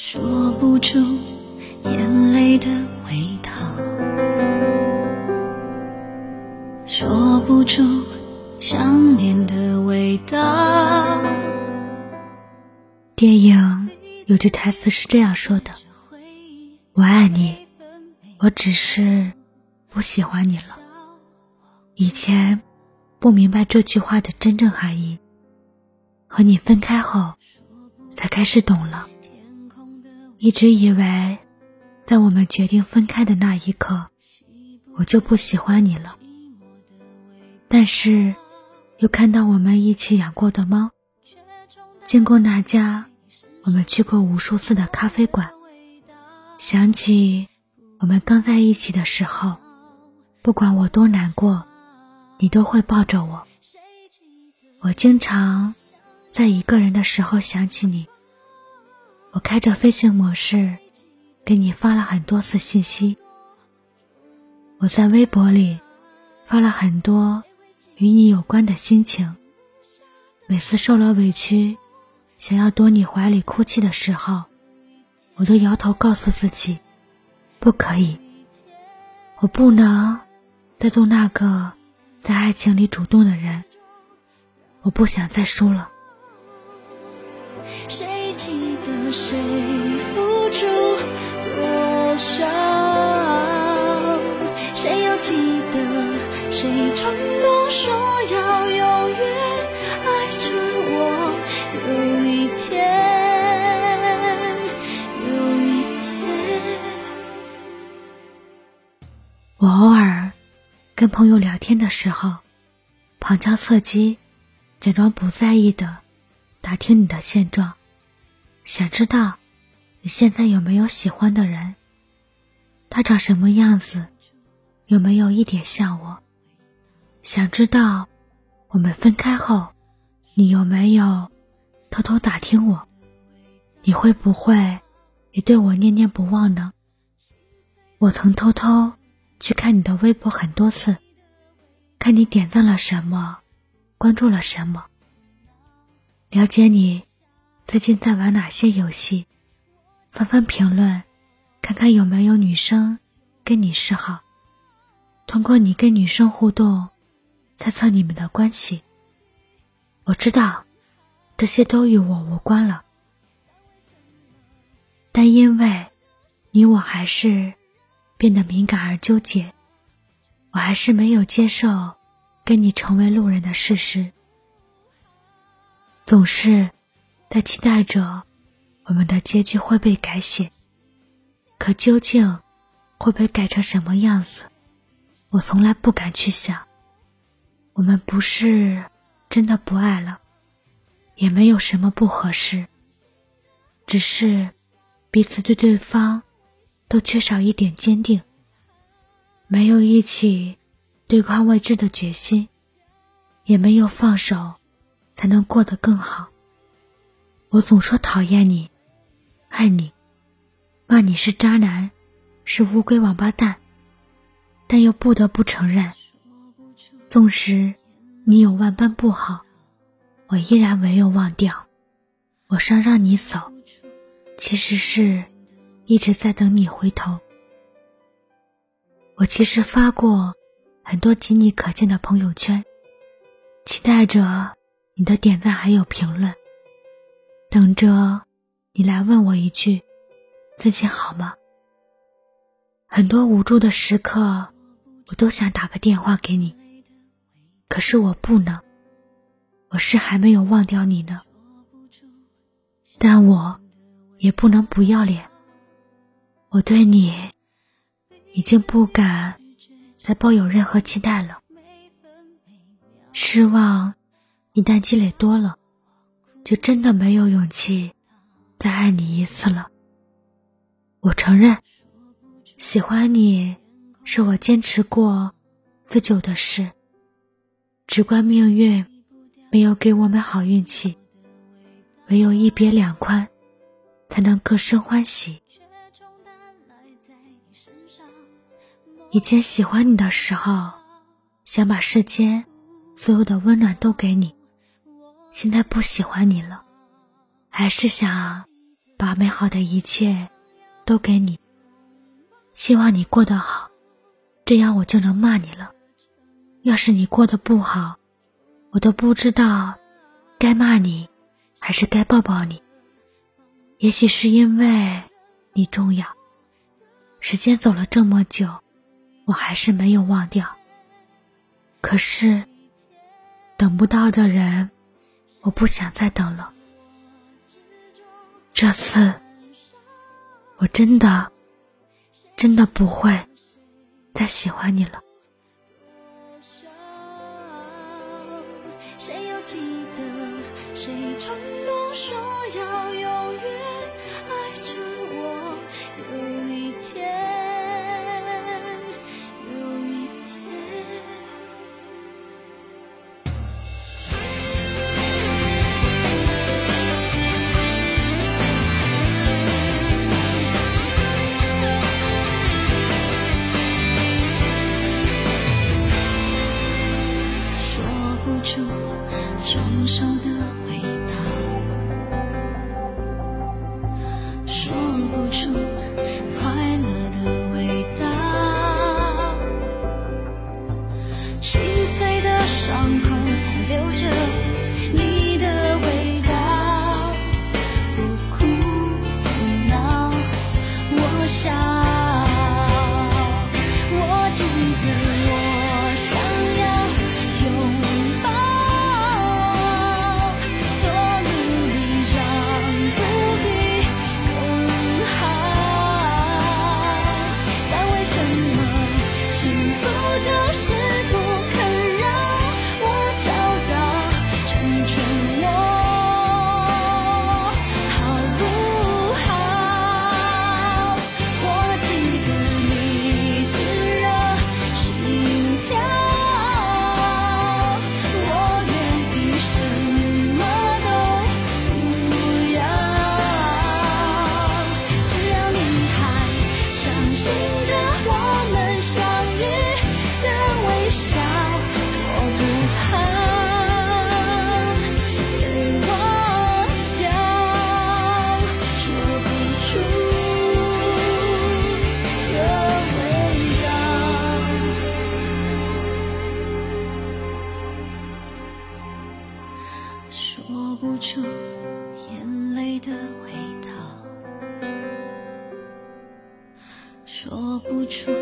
说不出眼泪的味道，说不出想念的味道。电影有句台词是这样说的：“我爱你，我只是不喜欢你了。”以前不明白这句话的真正含义，和你分开后才开始懂了。一直以为，在我们决定分开的那一刻，我就不喜欢你了。但是，又看到我们一起养过的猫，经过那家我们去过无数次的咖啡馆，想起我们刚在一起的时候，不管我多难过，你都会抱着我。我经常在一个人的时候想起你。我开着飞行模式，给你发了很多次信息。我在微博里发了很多与你有关的心情。每次受了委屈，想要躲你怀里哭泣的时候，我都摇头告诉自己，不可以。我不能再做那个在爱情里主动的人。我不想再输了。谁付出多少？谁又记得谁承诺说要永远爱着我？有一天，有一天，我偶尔跟朋友聊天的时候，旁敲侧击，假装不在意的打听你的现状。想知道你现在有没有喜欢的人？他长什么样子？有没有一点像我？想知道我们分开后，你有没有偷偷打听我？你会不会也对我念念不忘呢？我曾偷偷去看你的微博很多次，看你点赞了什么，关注了什么，了解你。最近在玩哪些游戏？翻翻评论，看看有没有女生跟你示好。通过你跟女生互动，猜测你们的关系。我知道，这些都与我无关了。但因为你我还是变得敏感而纠结，我还是没有接受跟你成为路人的事实。总是。在期待着我们的结局会被改写，可究竟会被改成什么样子，我从来不敢去想。我们不是真的不爱了，也没有什么不合适，只是彼此对对方都缺少一点坚定，没有一起对抗未知的决心，也没有放手才能过得更好。我总说讨厌你，爱你，骂你是渣男，是乌龟王八蛋，但又不得不承认，纵使你有万般不好，我依然没有忘掉。我想让你走，其实是一直在等你回头。我其实发过很多仅你可见的朋友圈，期待着你的点赞还有评论。等着你来问我一句：“自己好吗？”很多无助的时刻，我都想打个电话给你，可是我不能。我是还没有忘掉你呢，但我也不能不要脸。我对你已经不敢再抱有任何期待了，失望一旦积累多了。就真的没有勇气再爱你一次了。我承认，喜欢你是我坚持过自久的事。只怪命运没有给我们好运气，唯有一别两宽，才能各生欢喜。以前喜欢你的时候，想把世间所有的温暖都给你。现在不喜欢你了，还是想把美好的一切都给你，希望你过得好，这样我就能骂你了。要是你过得不好，我都不知道该骂你还是该抱抱你。也许是因为你重要，时间走了这么久，我还是没有忘掉。可是等不到的人，我不想再等了。这次，我真的，真的不会再喜欢你了。信着我们相遇的微笑，我不怕被忘掉，说不出的味道。说不出眼泪的味道，说不出